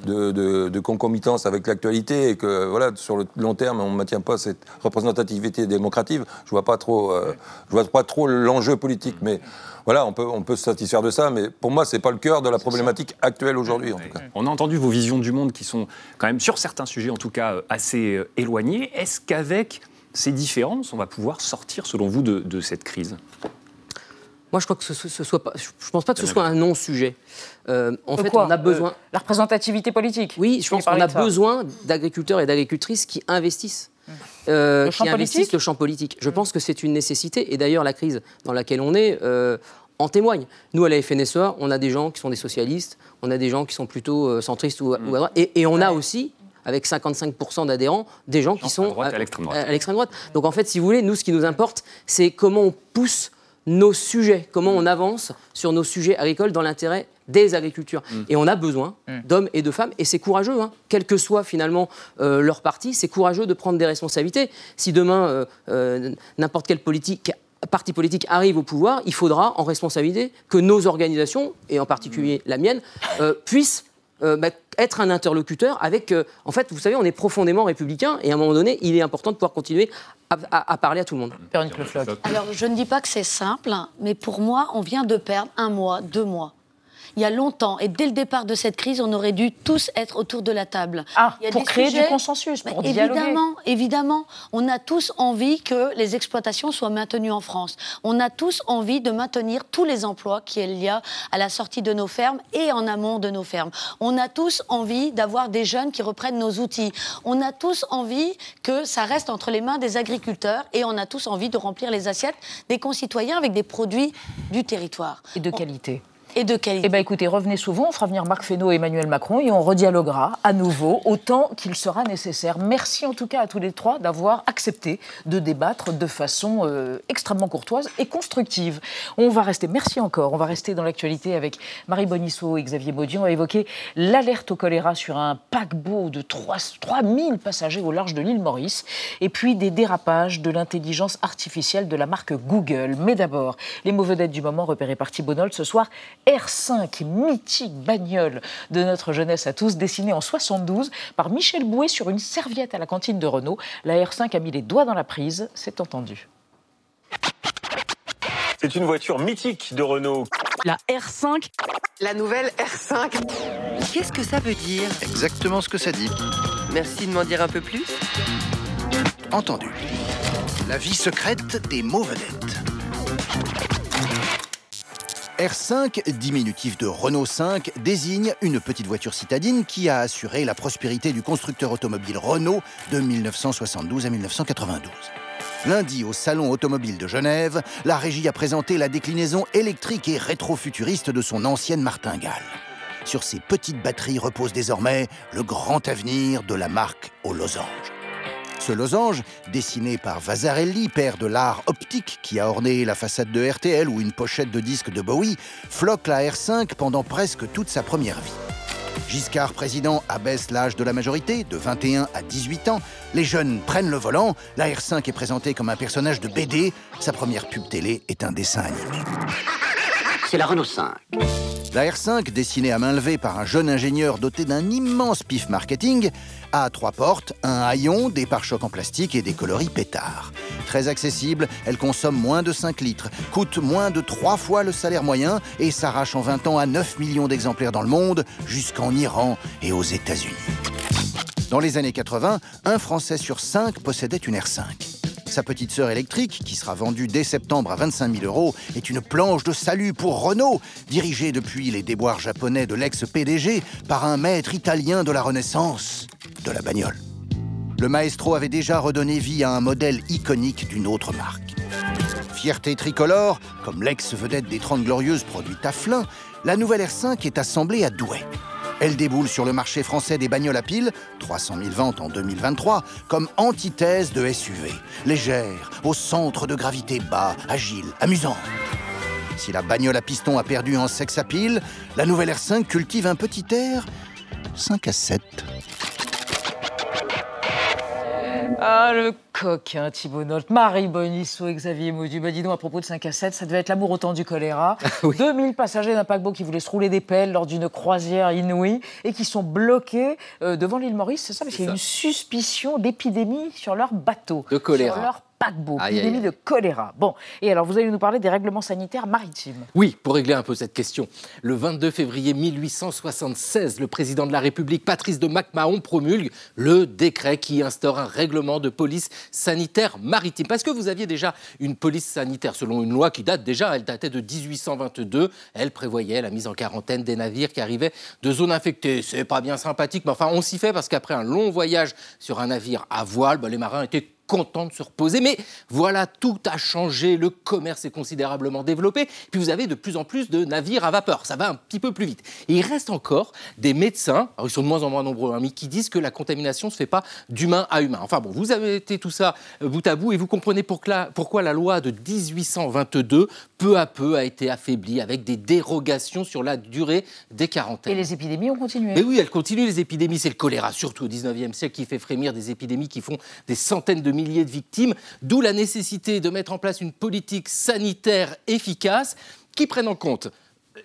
de, de, de concomitance avec l'actualité et que voilà sur le long terme, on ne maintient pas cette représentativité démocratique, je ne vois pas trop, euh, je vois pas trop l'enjeu politique. Mais voilà, on peut, on peut se satisfaire de ça, mais pour moi, ce n'est pas le cœur de la problématique actuelle aujourd'hui, en tout cas. On a entendu vos visions du monde qui sont quand même, sur certains sujets en tout cas, euh, assez euh, éloignées. Est-ce qu'avec ces différences, on va pouvoir sortir, selon vous, de cette crise? Moi, je crois que ce, soit pas. Je pense pas que ce soit un non-sujet. Euh, en fait, on a besoin. Euh, la représentativité politique. Oui, je pense qu'on a besoin d'agriculteurs et d'agricultrices qui investissent. Mmh. Euh, qui investissent le champ politique. Je mmh. pense que c'est une nécessité. Et d'ailleurs, la crise dans laquelle on est en témoigne. Nous, à la FNSEA, on a des gens qui sont des socialistes, on a des gens qui sont plutôt centristes ou, à mmh. droite. Et, on a aussi avec 55% d'adhérents, des gens qui sont à l'extrême droite. droite. Donc en fait, si vous voulez, nous, ce qui nous importe, c'est comment on pousse nos sujets, comment on avance sur nos sujets agricoles dans l'intérêt des agricultures. Mm. Et on a besoin mm. d'hommes et de femmes, et c'est courageux, hein. quel que soit finalement euh, leur parti, c'est courageux de prendre des responsabilités. Si demain, euh, euh, n'importe quel politique parti politique arrive au pouvoir, il faudra en responsabilité que nos organisations, et en particulier la mienne, puissent bah, être un interlocuteur avec. en fait, vous savez, on est profondément républicain et à un moment donné, il est important de pouvoir continuer à, parler à tout le monde. Alors, je ne dis pas que c'est simple, mais pour moi, on vient de perdre un mois, deux mois il y a longtemps. Et dès le départ de cette crise, on aurait dû tous être autour de la table. Ah, pour créer du consensus, pour dialoguer. Évidemment, évidemment. On a tous envie que les exploitations soient maintenues en France. On a tous envie de maintenir tous les emplois qu'il y a à la sortie de nos fermes et en amont de nos fermes. On a tous envie d'avoir des jeunes qui reprennent nos outils. On a tous envie que ça reste entre les mains des agriculteurs et on a tous envie de remplir les assiettes des concitoyens avec des produits du territoire. Et de qualité et de qualité. Eh bien, écoutez, revenez souvent, on fera venir Marc Fesneau et Emmanuel Macron et on redialoguera à nouveau autant qu'il sera nécessaire. Merci en tout cas à tous les trois d'avoir accepté de débattre de façon euh, extrêmement courtoise et constructive. On va rester, merci encore, on va rester dans l'actualité avec Marie Bonisseau et Xavier Baudier. On va évoquer l'alerte au choléra sur un paquebot de 3, 3000 passagers au large de l'île Maurice et puis des dérapages de l'intelligence artificielle de la marque Google. Mais d'abord, les mauvais dettes du moment repérées par Thibault ce soir. R5, mythique bagnole de notre jeunesse à tous, dessinée en 72 par Michel Bouet sur une serviette à la cantine de Renault. La R5 a mis les doigts dans la prise, c'est entendu. C'est une voiture mythique de Renault. La R5. La nouvelle R5. Qu'est-ce que ça veut dire? Exactement ce que ça dit. Merci de m'en dire un peu plus. Entendu. La vie secrète des mots vedettes. R5, diminutif de Renault 5, désigne une petite voiture citadine qui a assuré la prospérité du constructeur automobile Renault de 1972 à 1992. Lundi, au Salon automobile de Genève, la régie a présenté la déclinaison électrique et rétro-futuriste de son ancienne martingale. Sur ces petites batteries repose désormais le grand avenir de la marque aux losanges. Ce losange, dessiné par Vasarelli, père de l'art optique qui a orné la façade de RTL ou une pochette de disque de Bowie, floque la R5 pendant presque toute sa première vie. Giscard président abaisse l'âge de la majorité de 21 à 18 ans. Les jeunes prennent le volant. La R5 est présentée comme un personnage de BD. Sa première pub télé est un dessin animé. C'est la Renault 5. La R5, dessinée à main levée par un jeune ingénieur doté d'un immense pif marketing, a trois portes, un haillon, des pare-chocs en plastique et des coloris pétards. Très accessible, elle consomme moins de 5 litres, coûte moins de 3 fois le salaire moyen et s'arrache en 20 ans à 9 millions d'exemplaires dans le monde, jusqu'en Iran et aux États-Unis. Dans les années 80, un Français sur 5 possédait une R5. Sa petite sœur électrique, qui sera vendue dès septembre à 25 000 euros, est une planche de salut pour Renault, dirigée depuis les déboires japonais de l'ex-PDG par un maître italien de la Renaissance, de la bagnole. Le maestro avait déjà redonné vie à un modèle iconique d'une autre marque. Fierté tricolore, comme l'ex-vedette des 30 Glorieuses produite à la nouvelle R5 est assemblée à Douai. Elle déboule sur le marché français des bagnoles à piles, 300 000 ventes en 2023, comme antithèse de SUV. Légère, au centre de gravité bas, agile, amusante. Si la bagnole à piston a perdu en sexe à pile, la nouvelle R5 cultive un petit air 5 à 7. Ah, le coquin Thibault Nolte, Marie Bonisso et Xavier Maudu. Bah, dis donc, à propos de 5 à 7, ça devait être l'amour au temps du choléra. 2000 passagers d'un paquebot qui voulaient se rouler des pelles lors d'une croisière inouïe et qui sont bloqués euh, devant l'île Maurice, c'est ça Parce qu'il y a une suspicion d'épidémie sur leur bateau. De choléra. Sur leur paquebot, Aïe, épidémie aïe. de choléra. Bon, et alors vous allez nous parler des règlements sanitaires maritimes. Oui, pour régler un peu cette question. Le 22 février 1876, le président de la République, Patrice de MacMahon, promulgue le décret qui instaure un règlement de police sanitaire maritime. Parce que vous aviez déjà une police sanitaire selon une loi qui date déjà, elle datait de 1822. Elle prévoyait la mise en quarantaine des navires qui arrivaient de zones infectées. C'est pas bien sympathique, mais enfin, on s'y fait parce qu'après un long voyage sur un navire à voile, ben, les marins étaient contents de se reposer. Mais voilà, tout a changé, le commerce est considérablement développé, puis vous avez de plus en plus de navires à vapeur, ça va un petit peu plus vite. Et il reste encore des médecins, alors ils sont de moins en moins nombreux, hein, mais qui disent que la contamination ne se fait pas d'humain à humain. Enfin bon, vous avez été tout ça euh, bout à bout et vous comprenez pourquoi, pourquoi la loi de 1822, peu à peu, a été affaiblie avec des dérogations sur la durée des quarantaines. Et les épidémies ont continué. Mais oui, elles continuent les épidémies. C'est le choléra, surtout au 19e siècle, qui fait frémir des épidémies qui font des centaines de milliers de victimes. D'où la nécessité de mettre en place une politique sanitaire efficace qui prenne en compte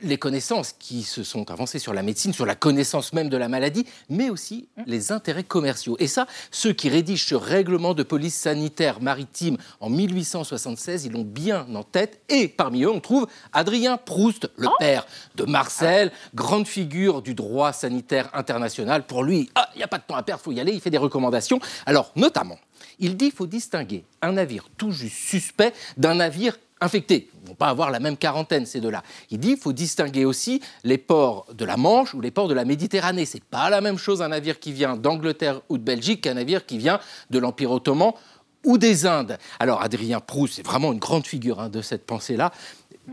les connaissances qui se sont avancées sur la médecine, sur la connaissance même de la maladie, mais aussi les intérêts commerciaux. Et ça, ceux qui rédigent ce règlement de police sanitaire maritime en 1876, ils l'ont bien en tête. Et parmi eux, on trouve Adrien Proust, le père de Marcel, grande figure du droit sanitaire international. Pour lui, ah, il n'y a pas de temps à perdre, il faut y aller, il fait des recommandations. Alors, notamment, il dit qu'il faut distinguer un navire tout juste suspect d'un navire infectés. Ils ne vont pas avoir la même quarantaine, ces deux-là. Il dit qu'il faut distinguer aussi les ports de la Manche ou les ports de la Méditerranée. C'est pas la même chose un navire qui vient d'Angleterre ou de Belgique qu'un navire qui vient de l'Empire ottoman ou des Indes. Alors Adrien Proust, c'est vraiment une grande figure hein, de cette pensée-là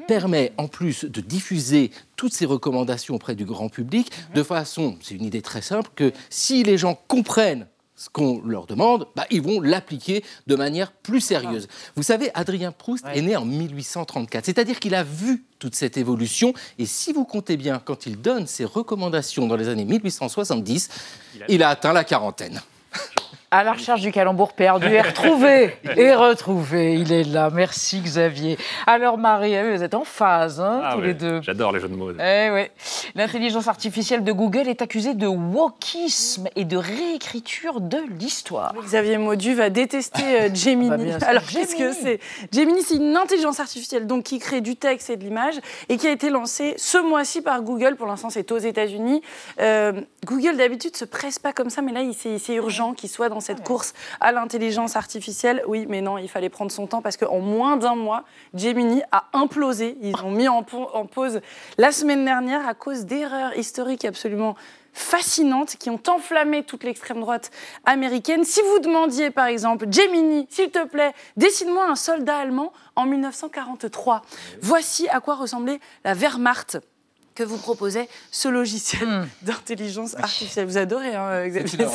permet en plus de diffuser toutes ces recommandations auprès du grand public de façon, c'est une idée très simple, que si les gens comprennent ce qu'on leur demande, bah, ils vont l'appliquer de manière plus sérieuse. Vous savez, Adrien Proust est né en 1834, c'est-à-dire qu'il a vu toute cette évolution, et si vous comptez bien, quand il donne ses recommandations dans les années 1870, il a atteint la quarantaine. À la recherche du calembour perdu et retrouvé. et retrouvé. Il est là. Merci Xavier. Alors Marie, eh, vous êtes en phase, hein, Ah tous ouais, les deux. J'adore les jeux de mots. Eh. L'intelligence artificielle de Google est accusée de wokisme et de réécriture de l'histoire. Xavier Maudu va détester euh, Gemini. Bah. Alors, qu'est-ce que c'est? Gemini, c'est une intelligence artificielle donc, qui crée du texte et de l'image et qui a été lancée ce mois-ci par Google. Pour l'instant, c'est aux États-Unis. Euh, Google, d'habitude, se presse pas comme ça, mais là, c'est urgent qu'il soit dans cette course à l'intelligence artificielle. Oui, mais non, il fallait prendre son temps parce qu'en moins d'un mois, Gemini a implosé. Ils ont mis en, en pause la semaine dernière à cause d'erreurs historiques absolument fascinantes qui ont enflammé toute l'extrême droite américaine. Si vous demandiez par exemple, Gemini, s'il te plaît, dessine-moi un soldat allemand en 1943, voici à quoi ressemblait la Wehrmacht que vous proposait ce logiciel d'intelligence artificielle. Vous adorez, hein, Xavier,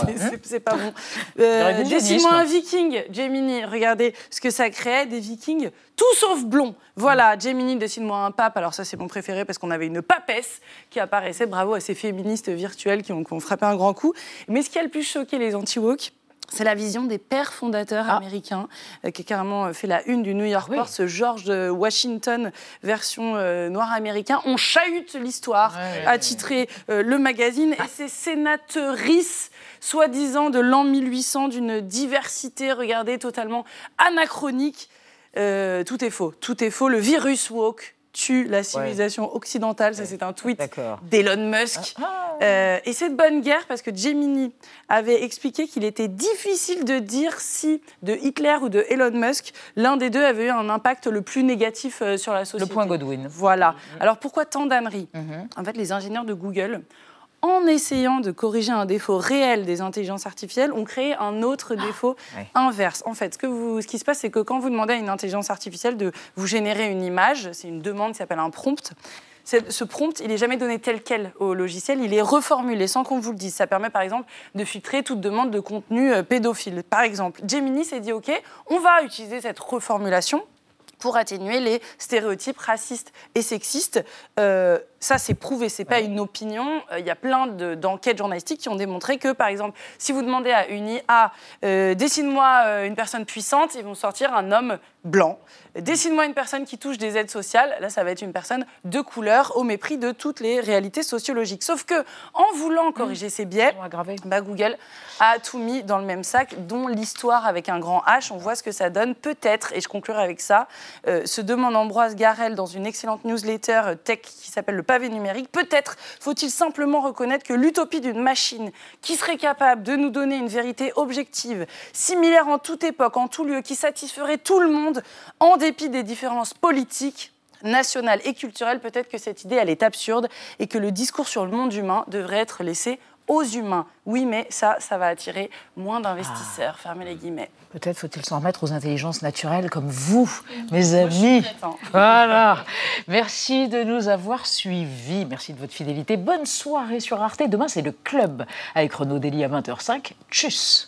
C'est pas bon. Il y Euh, Dessine-moi un viking, Gemini. Regardez ce que ça créait, des vikings tout sauf blonds. Voilà, Gemini, dessine-moi un pape. Alors ça, c'est mon préféré parce qu'on avait une papesse qui apparaissait. Bravo à ces féministes virtuelles qui ont, qui ont frappé un grand coup. Mais ce qui a le plus choqué les anti-woke, C'est la vision des pères fondateurs Ah. américains euh, qui a carrément euh, fait la une du New York Post, ce George Washington version euh, noir américain. On chahute l'histoire, a titré euh, le magazine. Et ces sénatrices, soi-disant de l'an 1800, d'une diversité, regardez, totalement anachronique. Tout est faux. Tout est faux. Le virus woke tue la civilisation occidentale. Ça, c'est un tweet d'Elon Musk. Euh, et c'est de bonne guerre parce que Gemini avait expliqué qu'il était difficile de dire si de Hitler ou de Elon Musk, l'un des deux avait eu un impact le plus négatif euh, sur la société. Le point Godwin. Voilà. Alors pourquoi tant d'âneries? En fait, les ingénieurs de Google, en essayant de corriger un défaut réel des intelligences artificielles, ont créé un autre défaut inverse. En fait, ce, que vous- ce qui se passe, c'est que quand vous demandez à une intelligence artificielle de vous générer une image, c'est une demande qui s'appelle un prompt. Ce prompt, il n'est jamais donné tel quel au logiciel, il est reformulé sans qu'on vous le dise. Ça permet par exemple de filtrer toute demande de contenu euh, pédophile. Par exemple, Gemini s'est dit OK, on va utiliser cette reformulation pour atténuer les stéréotypes racistes et sexistes. Euh, ça, c'est prouvé, c'est pas une opinion. Euh, Il y a plein de- d'enquêtes journalistiques qui ont démontré que, par exemple, si vous demandez à une IA, euh, dessine-moi euh, une personne puissante, ils vont sortir un homme blanc. Dessine-moi une personne qui touche des aides sociales, là, ça va être une personne de couleur, au mépris de toutes les réalités sociologiques. Sauf que, en voulant corriger ces biais, bah, Google a tout mis dans le même sac, dont l'histoire avec un grand H. On voit ce que ça donne. Peut-être, et je conclurai avec ça, se demande Ambroise Garel dans une excellente newsletter tech qui s'appelle Le Numérique. Peut-être faut-il simplement reconnaître que l'utopie d'une machine qui serait capable de nous donner une vérité objective, similaire en toute époque, en tout lieu, qui satisferait tout le monde, en dépit des différences politiques, nationales et culturelles, peut-être que cette idée, elle est absurde et que le discours sur le monde humain devrait être laissé aux humains. Oui, mais ça, ça va attirer moins d'investisseurs. Fermez les guillemets. Peut-être faut-il s'en remettre aux intelligences naturelles comme vous, mes amis. Voilà. Merci de nous avoir suivis. Merci de votre fidélité. Bonne soirée sur Arte. Demain, c'est le club avec Renaud Dely à 20h05. Tchuss.